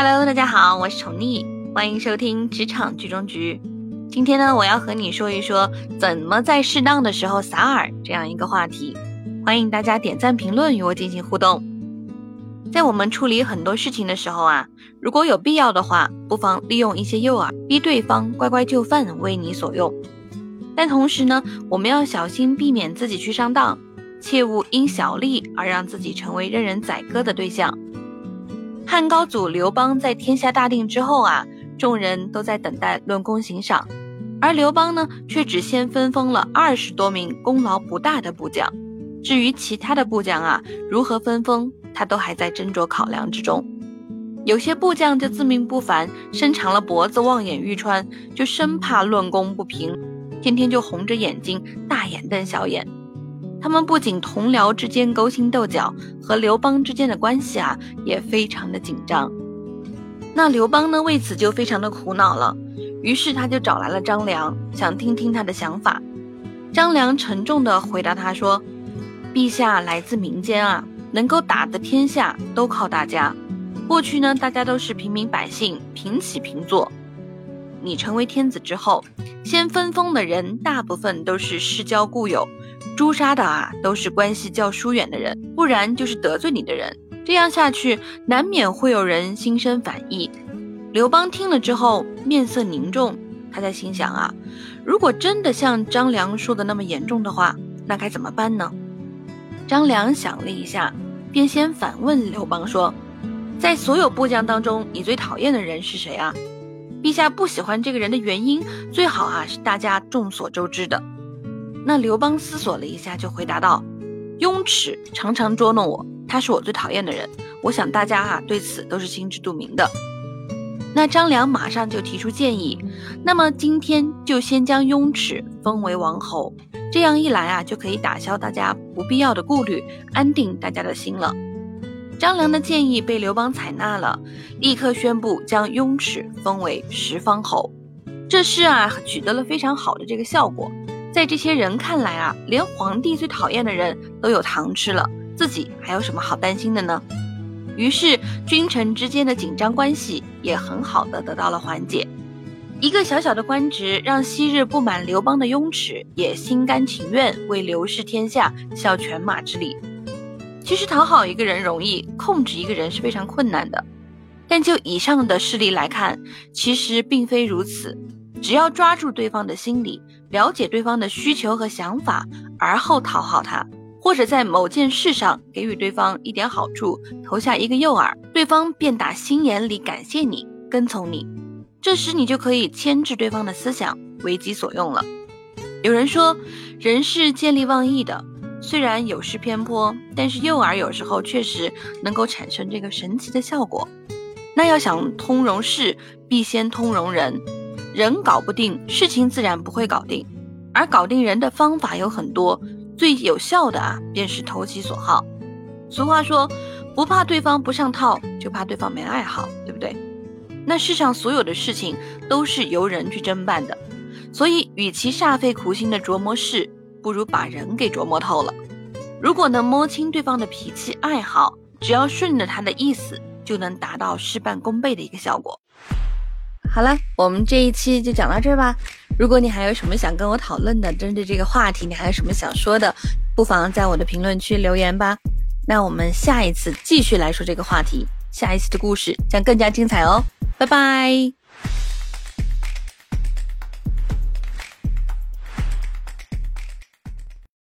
Hello，大家好，我是宠溺，欢迎收听职场剧中局。今天呢，我要和你说一说怎么在适当的时候撒饵这样一个话题。欢迎大家点赞评论与我进行互动。在我们处理很多事情的时候啊，如果有必要的话，不妨利用一些诱饵，逼对方乖乖就范，为你所用。但同时呢，我们要小心避免自己去上当，切勿因小利而让自己成为任人宰割的对象。汉高祖刘邦在天下大定之后啊，众人都在等待论功行赏，而刘邦呢，却只先分封了二十多名功劳不大的部将。至于其他的部将啊，如何分封，他都还在斟酌考量之中。有些部将就自命不凡，伸长了脖子望眼欲穿，就生怕论功不平，天天就红着眼睛，大眼瞪小眼。他们不仅同僚之间勾心斗角，和刘邦之间的关系啊也非常的紧张。那刘邦呢，为此就非常的苦恼了。于是他就找来了张良，想听听他的想法。张良沉重的回答他说：“陛下来自民间啊，能够打得天下都靠大家。过去呢，大家都是平民百姓，平起平坐。你成为天子之后，先分封的人大部分都是世交故友。”诛杀的啊，都是关系较疏远的人，不然就是得罪你的人。这样下去，难免会有人心生反意。刘邦听了之后，面色凝重，他在心想啊，如果真的像张良说的那么严重的话，那该怎么办呢？张良想了一下，便先反问刘邦说：“在所有部将当中，你最讨厌的人是谁啊？陛下不喜欢这个人的原因，最好啊是大家众所周知的。”那刘邦思索了一下，就回答道：“雍齿常常捉弄我，他是我最讨厌的人。我想大家啊对此都是心知肚明的。”那张良马上就提出建议：“那么今天就先将雍齿封为王侯，这样一来啊，就可以打消大家不必要的顾虑，安定大家的心了。”张良的建议被刘邦采纳了，立刻宣布将雍齿封为十方侯。这事啊取得了非常好的这个效果。在这些人看来啊，连皇帝最讨厌的人都有糖吃了，自己还有什么好担心的呢？于是君臣之间的紧张关系也很好的得到了缓解。一个小小的官职，让昔日不满刘邦的雍齿也心甘情愿为刘氏天下效犬马之力。其实讨好一个人容易，控制一个人是非常困难的。但就以上的事例来看，其实并非如此。只要抓住对方的心理。了解对方的需求和想法，而后讨好他，或者在某件事上给予对方一点好处，投下一个诱饵，对方便打心眼里感谢你，跟从你。这时你就可以牵制对方的思想，为己所用了。有人说，人是见利忘义的，虽然有失偏颇，但是诱饵有时候确实能够产生这个神奇的效果。那要想通融事，必先通融人。人搞不定，事情自然不会搞定。而搞定人的方法有很多，最有效的啊，便是投其所好。俗话说，不怕对方不上套，就怕对方没爱好，对不对？那世上所有的事情都是由人去侦办的，所以与其煞费苦心的琢磨事，不如把人给琢磨透了。如果能摸清对方的脾气爱好，只要顺着他的意思，就能达到事半功倍的一个效果。好了，我们这一期就讲到这儿吧。如果你还有什么想跟我讨论的，针对这个话题，你还有什么想说的，不妨在我的评论区留言吧。那我们下一次继续来说这个话题，下一次的故事将更加精彩哦。拜拜。